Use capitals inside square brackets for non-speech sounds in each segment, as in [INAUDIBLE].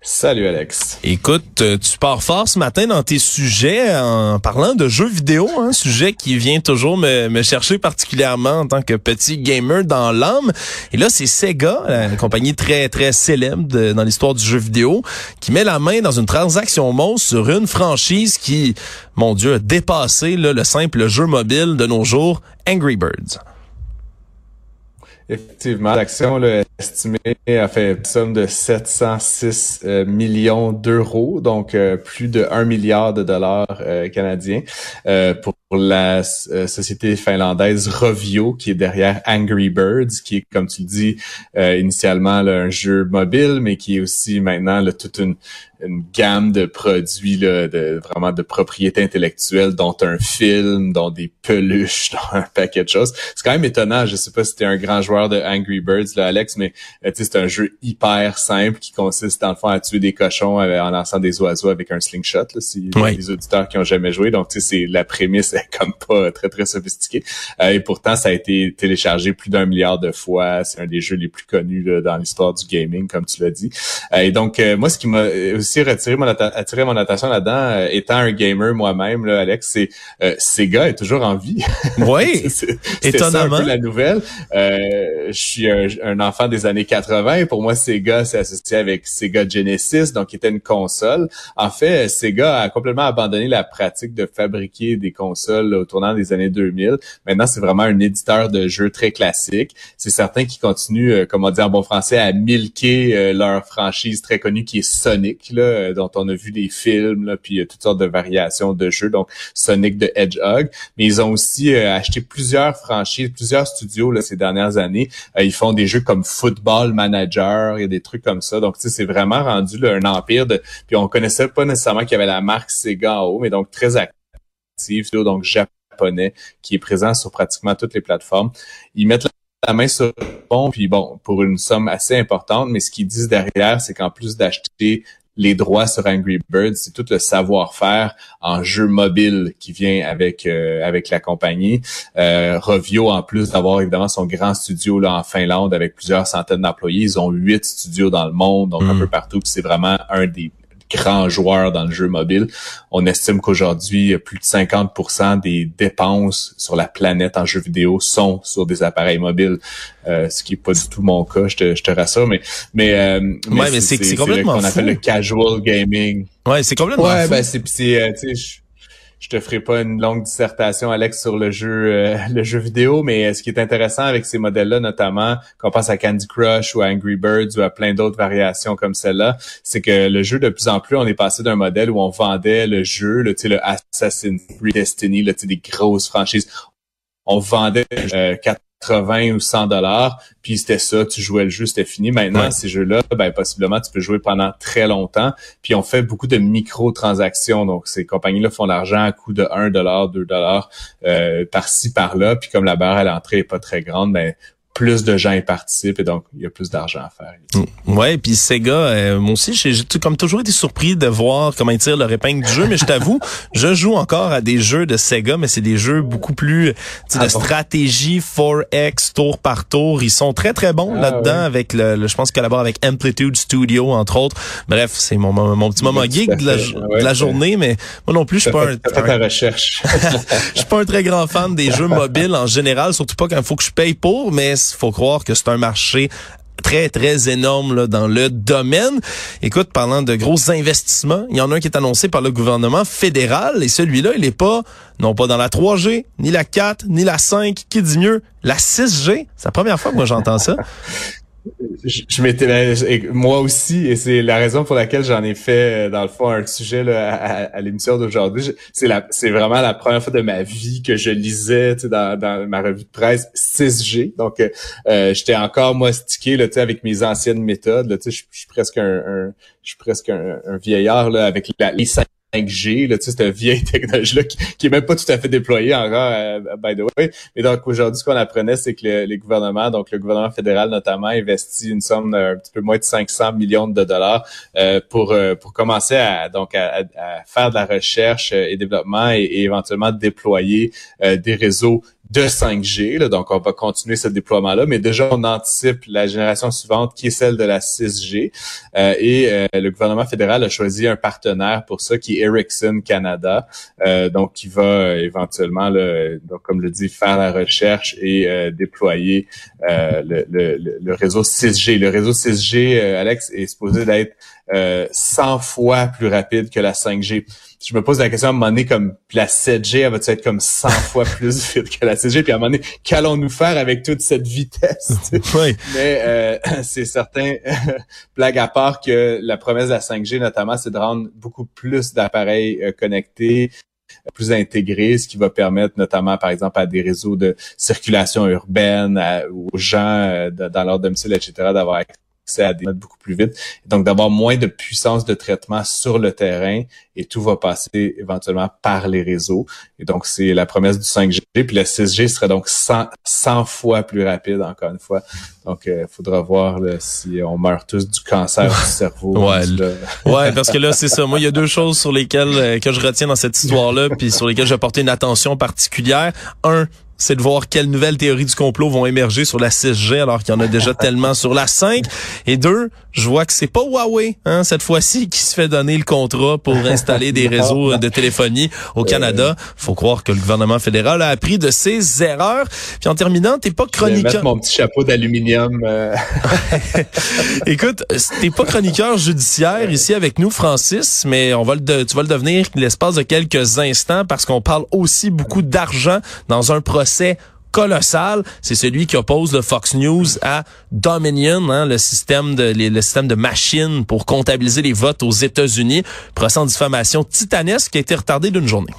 Salut Alex. Écoute, euh, tu pars fort ce matin dans tes sujets en parlant de jeux vidéo, un sujet qui vient toujours me, chercher particulièrement en tant que petit gamer dans l'âme. Et là, c'est Sega, une compagnie très très célèbre dans l'histoire du jeu vidéo, qui met la main dans une transaction monstre sur une franchise qui, mon Dieu, a dépassé le simple jeu mobile de nos jours, Angry Birds. Effectivement, l'action estimée a fait une somme de 706 euh, millions d'euros, donc euh, plus de 1 milliard de dollars euh, canadiens pour la société finlandaise Rovio qui est derrière Angry Birds, qui est, comme tu le dis, initialement un jeu mobile, mais qui est aussi maintenant toute une, une gamme de produits là, de vraiment de propriété intellectuelle, dont un film, dont des peluches, [LAUGHS] dont un paquet de choses. C'est quand même étonnant. Je sais pas si tu es un grand joueur de Angry Birds, là, Alex, mais euh, c'est un jeu hyper simple qui consiste dans le fond à tuer des cochons euh, en lançant des oiseaux avec un slingshot. Là, si les auditeurs qui ont jamais joué, donc c'est la prémisse comme pas très très sophistiquée. Euh, et pourtant, ça a été téléchargé plus d'un milliard de fois. C'est un des jeux les plus connus là, dans l'histoire du gaming, comme tu l'as dit. et donc moi, ce qui m'a aussi retiré mon, attiré mon attention là-dedans, euh, étant un gamer moi-même, là, Alex, c'est euh, Sega est toujours en vie. [LAUGHS] Oui, étonnamment. un peu la nouvelle. Euh, je suis un, enfant des années 80. Pour moi, Sega, c'est associé avec Sega Genesis, donc qui était une console. En fait, Sega a complètement abandonné la pratique de fabriquer des consoles au tournant des années 2000. Maintenant, c'est vraiment un éditeur de jeux très classique. C'est certain qu'ils continuent, comme on dit en bon français, à milquer leur franchise très connue qui est Sonic. Là, euh, dont on a vu des films, là, puis toutes sortes de variations de jeux, donc Sonic de Hedgehog. Mais ils ont aussi euh, acheté plusieurs franchises, plusieurs studios là, ces dernières années. Euh, ils font des jeux comme Football Manager, il y a des trucs comme ça. Donc, tu c'est vraiment rendu un empire de. Puis on connaissait pas nécessairement qu'il y avait la marque Sega en haut, mais donc très actif, donc japonais, qui est présent sur pratiquement toutes les plateformes. Ils mettent la main sur le pont, puis bon, pour une somme assez importante, mais ce qu'ils disent derrière, c'est qu'en plus d'acheter les droits sur Angry Birds, c'est tout le savoir-faire en jeu mobile qui vient avec euh, avec la compagnie. Euh, Rovio, en plus d'avoir évidemment son grand studio là en Finlande avec plusieurs centaines d'employés, ils ont huit studios dans le monde, donc un mm. peu partout. C'est vraiment un des grands joueurs dans le jeu mobile. On estime qu'aujourd'hui, plus de 50% des dépenses sur la planète en jeux vidéo sont sur des appareils mobiles, euh, ce qui est pas du tout mon cas, je te, je te rassure, mais mais, euh, mais, c'est complètement qu'on appelle le casual gaming. Ouais, c'est complètement ouais, ben c'est c'est euh, je te ferai pas une longue dissertation, Alex, sur le jeu, euh, [LAUGHS] le jeu vidéo, mais euh, ce qui est intéressant avec ces modèles-là, notamment, qu'on pense à Candy Crush ou à Angry Birds ou à plein d'autres variations comme celle-là, c'est que le jeu, de plus en plus, on est passé d'un modèle où on vendait le jeu, le, le Assassin's Creed Destiny, le, des grosses franchises. On vendait euh, 80 ou 100 dollars, puis c'était ça, tu jouais le jeu, c'était fini. Maintenant, ces jeux-là, ben possiblement tu peux jouer pendant très longtemps. Puis on fait beaucoup de micro-transactions, donc ces compagnies-là font l'argent à coût de 1 dollar, 2 dollars euh, par-ci par-là. Puis comme la barre à l'entrée est pas très grande, ben plus de gens y participent et donc il y a plus d'argent à faire. Mm. Ouais, puis Sega, euh, moi aussi, j'ai comme toujours été surpris de voir comment ils tirent leur épingle du jeu, mais je t'avoue, [LAUGHS] je joue encore à des jeux de Sega, mais c'est des jeux beaucoup plus ah de stratégie 4X tour par tour. Ils sont très très bons ah là-dedans avec le, je pense collaborent avec Amplitude Studio entre autres. Bref, c'est mon, mon petit moment geek de la, de la journée, mais moi non plus, je suis pas un, recherche. [LAUGHS] je suis pas un très grand fan des jeux [LAUGHS] mobiles en général, surtout pas quand il faut que je paye pour, mais faut croire que c'est un marché très, très énorme là, dans le domaine. Écoute, parlant de gros investissements, il y en a un qui est annoncé par le gouvernement fédéral et celui-là, il est pas, non pas dans la 3G, ni la 4, ni la 5, qui dit mieux, la 6G. C'est la première fois que moi j'entends ça. [LAUGHS] je, m'étais ben, moi aussi et c'est la raison pour laquelle j'en ai fait euh, dans le fond un sujet là, à, l'émission d'aujourd'hui. C'est la c'est vraiment la première fois de ma vie que je lisais dans, dans ma revue de presse 6G donc euh, euh, j'étais encore moi stické là avec mes anciennes méthodes là je suis presque un, je suis presque un, vieillard là avec la, les 5G, là, tu sais, cette vieille [LAUGHS] technologie-là qui, qui est même pas tout à fait déployée encore, euh, by the way. Mais donc, aujourd'hui, ce qu'on apprenait, c'est que le, les gouvernements, donc le gouvernement fédéral notamment, investit une somme d'un petit peu moins de 500 millions de dollars euh, pour euh, pour commencer à donc à, à, faire de la recherche et développement et, et éventuellement déployer des réseaux de 5G. Là, donc, on va continuer ce déploiement-là, mais déjà, on anticipe la génération suivante qui est celle de la 6G. Euh, et euh, le gouvernement fédéral a choisi un partenaire pour ça, qui est Ericsson Canada, euh, donc qui va euh, éventuellement, donc, comme je dis, faire la recherche et euh, déployer le, le, le, réseau 6G. Le réseau 6G, Alex, est supposé d'être 100 fois plus rapide que la 5G je me pose la question à un moment donné, comme la 7G, elle va être comme 100 [LAUGHS] fois plus vite que la 6G? Puis à un moment donné, qu'allons-nous faire avec toute cette vitesse? Oui. [LAUGHS] Mais euh, [LAUGHS] c'est certain, [LAUGHS] blague à part, que la promesse de la 5G, notamment, c'est de rendre beaucoup plus d'appareils euh, connectés, plus intégrés, ce qui va permettre notamment, par exemple, à des réseaux de circulation urbaine, aux gens euh, dans leur domicile, etc., d'avoir accès à des notes beaucoup plus vite. Donc, d'avoir moins de puissance de traitement sur le terrain et tout va passer éventuellement par les réseaux. Et donc, c'est la promesse du 5G. Puis le 6G serait donc 100, 100 fois plus rapide, encore une fois. Donc, il euh, faudra voir si on meurt tous du cancer du cerveau. [LAUGHS] Ouais, ouais parce que là, c'est ça. Moi, il y a deux choses sur lesquelles euh, que je retiens dans cette histoire-là, puis sur lesquelles je vais porter une attention particulière. Un, c'est de voir quelles nouvelles théories du complot vont émerger sur la 6G alors qu'il y en a déjà [LAUGHS] tellement sur la 5. Et deux, je vois que c'est pas Huawei hein, cette fois-ci qui se fait donner le contrat pour [LAUGHS] installer des réseaux de téléphonie au Canada. Faut croire que le gouvernement fédéral a appris de ses erreurs. Puis en terminant, t'es pas chroniqueur. Je vais mettre mon petit chapeau d'aluminium. Euh. [LAUGHS] Écoute, t'es pas chroniqueur judiciaire ici avec nous, Francis, mais on va le tu vas le devenir l'espace de quelques instants parce qu'on parle aussi beaucoup d'argent dans un procès colossal. C'est celui qui oppose le Fox News à Dominion, hein, le système de le système de machines pour comptabiliser les votes aux États-Unis. Procès en diffamation titanesque qui a été retardé d'une journée.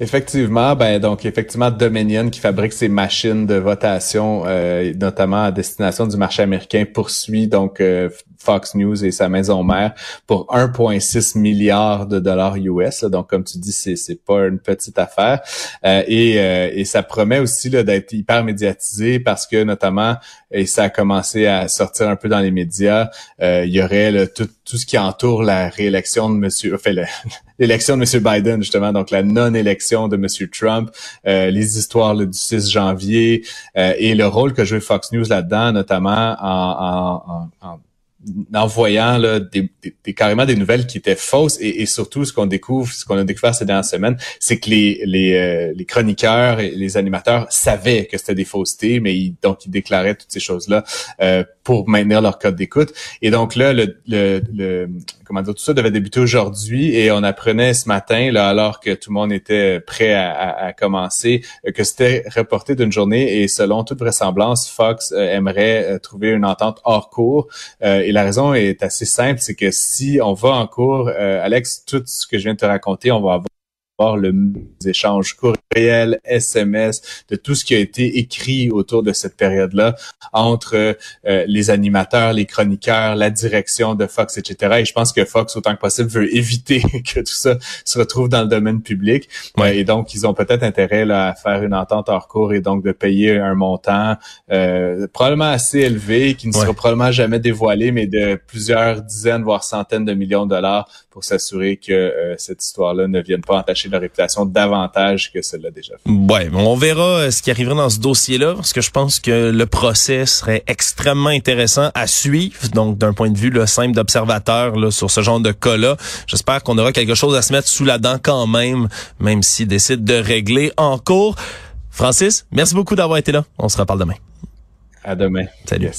Effectivement, ben donc effectivement Dominion qui fabrique ces machines de votation, euh, notamment à destination du marché américain, poursuit donc euh, Fox News et sa maison mère pour 1,6 milliard de dollars US. donc comme tu dis, c'est c'est pas une petite affaire euh, et et ça promet aussi d'être hyper médiatisé parce que notamment et ça a commencé à sortir un peu dans les médias, il y aurait tout tout ce qui entoure la réélection de Monsieur, enfin l'élection de Monsieur Biden justement, donc la non-élection de Monsieur Trump, euh, les histoires du 6 janvier euh, et le rôle que jouait Fox News là-dedans, notamment en, en, en en voyant là, des, des, carrément des nouvelles qui étaient fausses et, et surtout ce qu'on découvre, ce qu'on a découvert ces dernières semaines, c'est que les, les, euh, les, chroniqueurs et les animateurs savaient que c'était des faussetés, mais ils, donc ils déclaraient toutes ces choses-là euh, pour maintenir leur code d'écoute. Et donc là, le, le, le, comment dire, tout ça devait débuter aujourd'hui et on apprenait ce matin, là, alors que tout le monde était prêt à, à, à commencer, euh, que c'était reporté d'une journée et selon toute vraisemblance, Fox aimerait trouver une entente hors cours. La raison est assez simple, c'est que si on va en cours, euh, Alex, tout ce que je viens de te raconter, on va avoir le échanges courriels, SMS, de tout ce qui a été écrit autour de cette période-là entre euh, les animateurs, les chroniqueurs, la direction de Fox, etc. Et je pense que Fox, autant que possible, veut éviter [LAUGHS] que tout ça se retrouve dans le domaine public. Ouais. et donc, ils ont peut-être intérêt là, à faire une entente hors cours et donc de payer un montant euh, probablement assez élevé, qui ne sera probablement jamais dévoilé, mais de plusieurs dizaines, voire centaines de millions de dollars pour s'assurer que euh, cette histoire-là ne vienne pas entacher leur réputation davantage que celle-là déjà fait. Ouais, on verra euh, ce qui arrivera dans ce dossier-là, parce que je pense que le procès serait extrêmement intéressant à suivre, donc d'un point de vue là, simple d'observateur sur ce genre de cas-là. J'espère qu'on aura quelque chose à se mettre sous la dent quand même, même s'ils décident de régler en cours. Francis, merci beaucoup d'avoir été là. On se reparle demain. À demain. Salut.